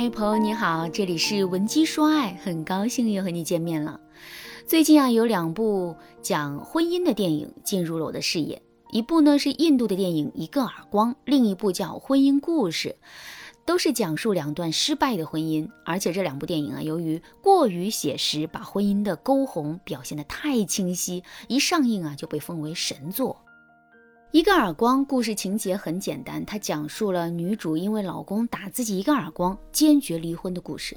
嗨，朋友你好，这里是文姬说爱，很高兴又和你见面了。最近啊，有两部讲婚姻的电影进入了我的视野，一部呢是印度的电影《一个耳光》，另一部叫《婚姻故事》，都是讲述两段失败的婚姻。而且这两部电影啊，由于过于写实，把婚姻的沟红表现得太清晰，一上映啊就被封为神作。一个耳光，故事情节很简单，它讲述了女主因为老公打自己一个耳光，坚决离婚的故事。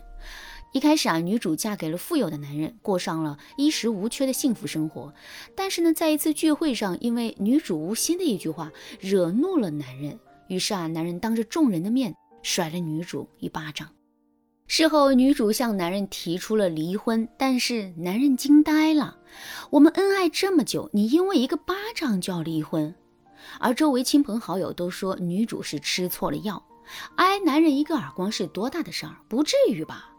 一开始啊，女主嫁给了富有的男人，过上了衣食无缺的幸福生活。但是呢，在一次聚会上，因为女主无心的一句话惹怒了男人，于是啊，男人当着众人的面甩了女主一巴掌。事后，女主向男人提出了离婚，但是男人惊呆了：我们恩爱这么久，你因为一个巴掌就要离婚？而周围亲朋好友都说女主是吃错了药，挨男人一个耳光是多大的事儿，不至于吧？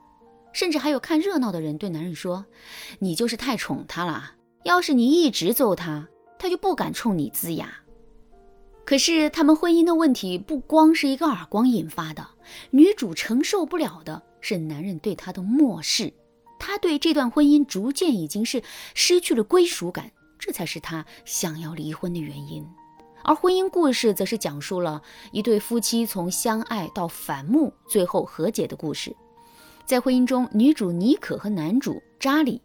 甚至还有看热闹的人对男人说：“你就是太宠她了，要是你一直揍她，她就不敢冲你龇牙。”可是他们婚姻的问题不光是一个耳光引发的，女主承受不了的是男人对她的漠视，她对这段婚姻逐渐已经是失去了归属感，这才是她想要离婚的原因。而婚姻故事则是讲述了一对夫妻从相爱到反目，最后和解的故事。在婚姻中，女主妮可和男主扎里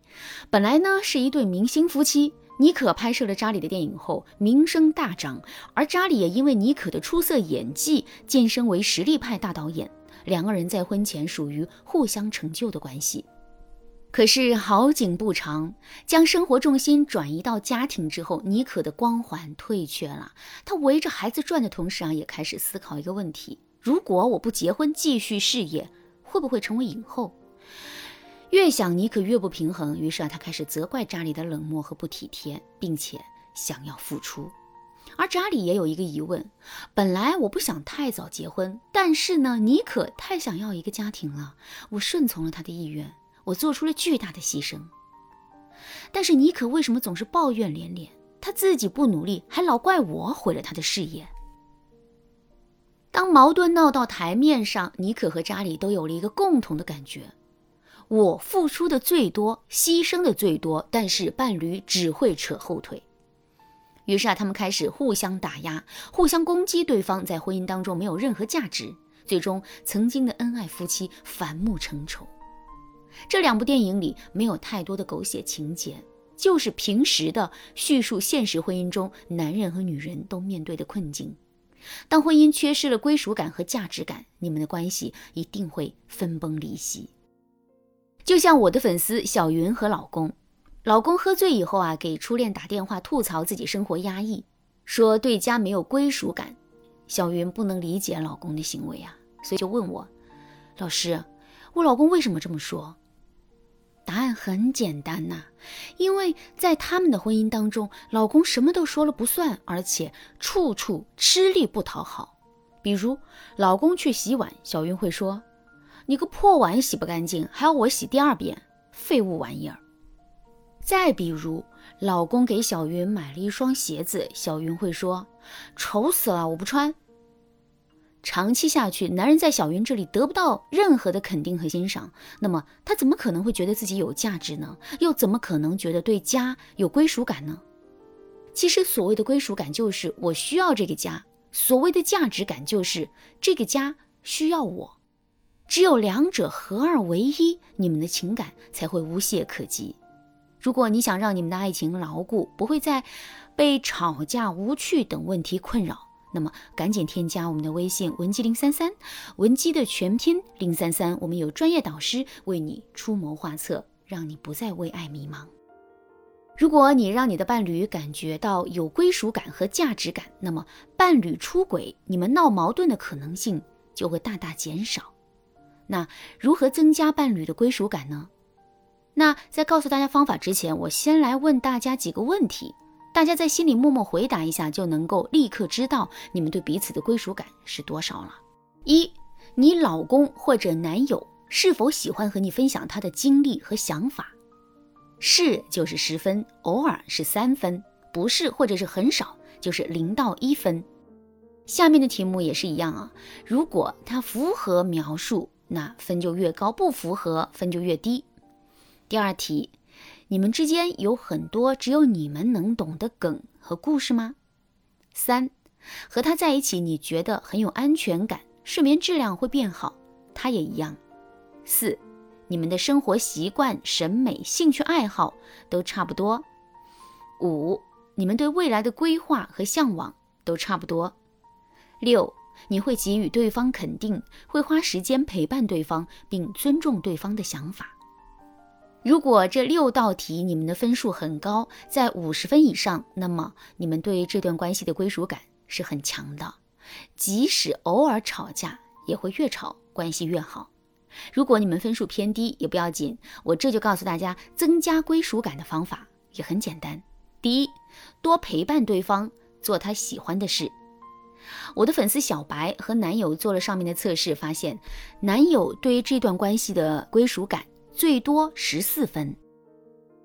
本来呢是一对明星夫妻。妮可拍摄了扎里的电影后，名声大涨，而扎里也因为妮可的出色演技晋升为实力派大导演。两个人在婚前属于互相成就的关系。可是好景不长，将生活重心转移到家庭之后，妮可的光环退却了。她围着孩子转的同时啊，也开始思考一个问题：如果我不结婚继续事业，会不会成为影后？越想妮可越不平衡，于是啊，她开始责怪扎里的冷漠和不体贴，并且想要复出。而扎里也有一个疑问：本来我不想太早结婚，但是呢，妮可太想要一个家庭了，我顺从了她的意愿。我做出了巨大的牺牲，但是妮可为什么总是抱怨连连？她自己不努力，还老怪我毁了她的事业。当矛盾闹到台面上，妮可和扎里都有了一个共同的感觉：我付出的最多，牺牲的最多，但是伴侣只会扯后腿。于是啊，他们开始互相打压，互相攻击对方，在婚姻当中没有任何价值。最终，曾经的恩爱夫妻反目成仇。这两部电影里没有太多的狗血情节，就是平时的叙述现实婚姻中男人和女人都面对的困境。当婚姻缺失了归属感和价值感，你们的关系一定会分崩离析。就像我的粉丝小云和老公，老公喝醉以后啊，给初恋打电话吐槽自己生活压抑，说对家没有归属感。小云不能理解老公的行为啊，所以就问我，老师，我老公为什么这么说？答案很简单呐，因为在他们的婚姻当中，老公什么都说了不算，而且处处吃力不讨好。比如，老公去洗碗，小云会说：“你个破碗洗不干净，还要我洗第二遍，废物玩意儿。”再比如，老公给小云买了一双鞋子，小云会说：“丑死了，我不穿。”长期下去，男人在小云这里得不到任何的肯定和欣赏，那么他怎么可能会觉得自己有价值呢？又怎么可能觉得对家有归属感呢？其实，所谓的归属感就是我需要这个家；所谓的价值感就是这个家需要我。只有两者合二为一，你们的情感才会无懈可击。如果你想让你们的爱情牢固，不会再被吵架、无趣等问题困扰。那么，赶紧添加我们的微信文姬零三三，文姬的全拼零三三，我们有专业导师为你出谋划策，让你不再为爱迷茫。如果你让你的伴侣感觉到有归属感和价值感，那么伴侣出轨、你们闹矛盾的可能性就会大大减少。那如何增加伴侣的归属感呢？那在告诉大家方法之前，我先来问大家几个问题。大家在心里默默回答一下，就能够立刻知道你们对彼此的归属感是多少了。一，你老公或者男友是否喜欢和你分享他的经历和想法？是就是十分，偶尔是三分，不是或者是很少就是零到一分。下面的题目也是一样啊，如果他符合描述，那分就越高；不符合，分就越低。第二题，你们之间有很多只有你们能懂的梗和故事吗？三，和他在一起，你觉得很有安全感，睡眠质量会变好，他也一样。四，你们的生活习惯、审美、兴趣爱好都差不多。五，你们对未来的规划和向往都差不多。六，你会给予对方肯定，会花时间陪伴对方，并尊重对方的想法。如果这六道题你们的分数很高，在五十分以上，那么你们对这段关系的归属感是很强的，即使偶尔吵架，也会越吵关系越好。如果你们分数偏低也不要紧，我这就告诉大家增加归属感的方法也很简单。第一，多陪伴对方，做他喜欢的事。我的粉丝小白和男友做了上面的测试，发现男友对于这段关系的归属感。最多十四分。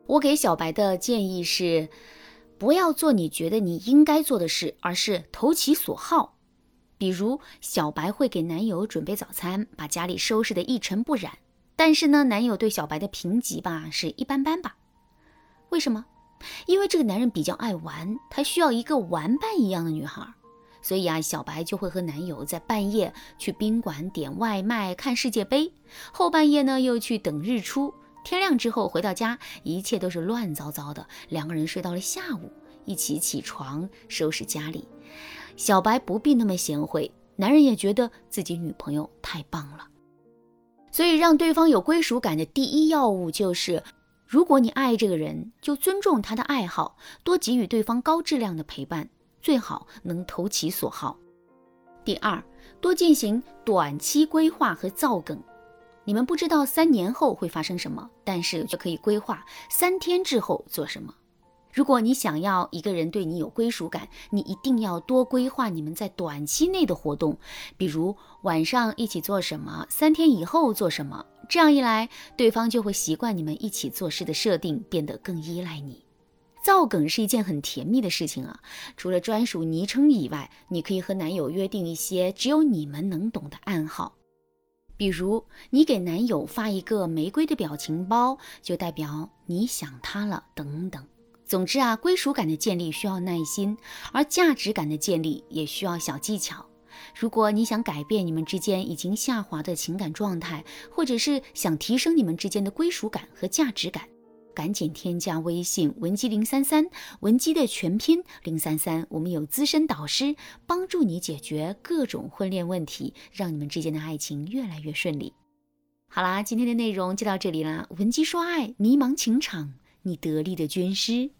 我给小白的建议是，不要做你觉得你应该做的事，而是投其所好。比如，小白会给男友准备早餐，把家里收拾得一尘不染。但是呢，男友对小白的评级吧是一般般吧？为什么？因为这个男人比较爱玩，他需要一个玩伴一样的女孩。所以啊，小白就会和男友在半夜去宾馆点外卖、看世界杯，后半夜呢又去等日出。天亮之后回到家，一切都是乱糟糟的。两个人睡到了下午，一起起床收拾家里。小白不必那么贤惠，男人也觉得自己女朋友太棒了。所以，让对方有归属感的第一要务就是：如果你爱这个人，就尊重他的爱好，多给予对方高质量的陪伴。最好能投其所好。第二，多进行短期规划和造梗。你们不知道三年后会发生什么，但是就可以规划三天之后做什么。如果你想要一个人对你有归属感，你一定要多规划你们在短期内的活动，比如晚上一起做什么，三天以后做什么。这样一来，对方就会习惯你们一起做事的设定，变得更依赖你。造梗是一件很甜蜜的事情啊！除了专属昵称以外，你可以和男友约定一些只有你们能懂的暗号，比如你给男友发一个玫瑰的表情包，就代表你想他了等等。总之啊，归属感的建立需要耐心，而价值感的建立也需要小技巧。如果你想改变你们之间已经下滑的情感状态，或者是想提升你们之间的归属感和价值感。赶紧添加微信文姬零三三，文姬的全拼零三三，我们有资深导师帮助你解决各种婚恋问题，让你们之间的爱情越来越顺利。好啦，今天的内容就到这里啦，文姬说爱，迷茫情场，你得力的军师。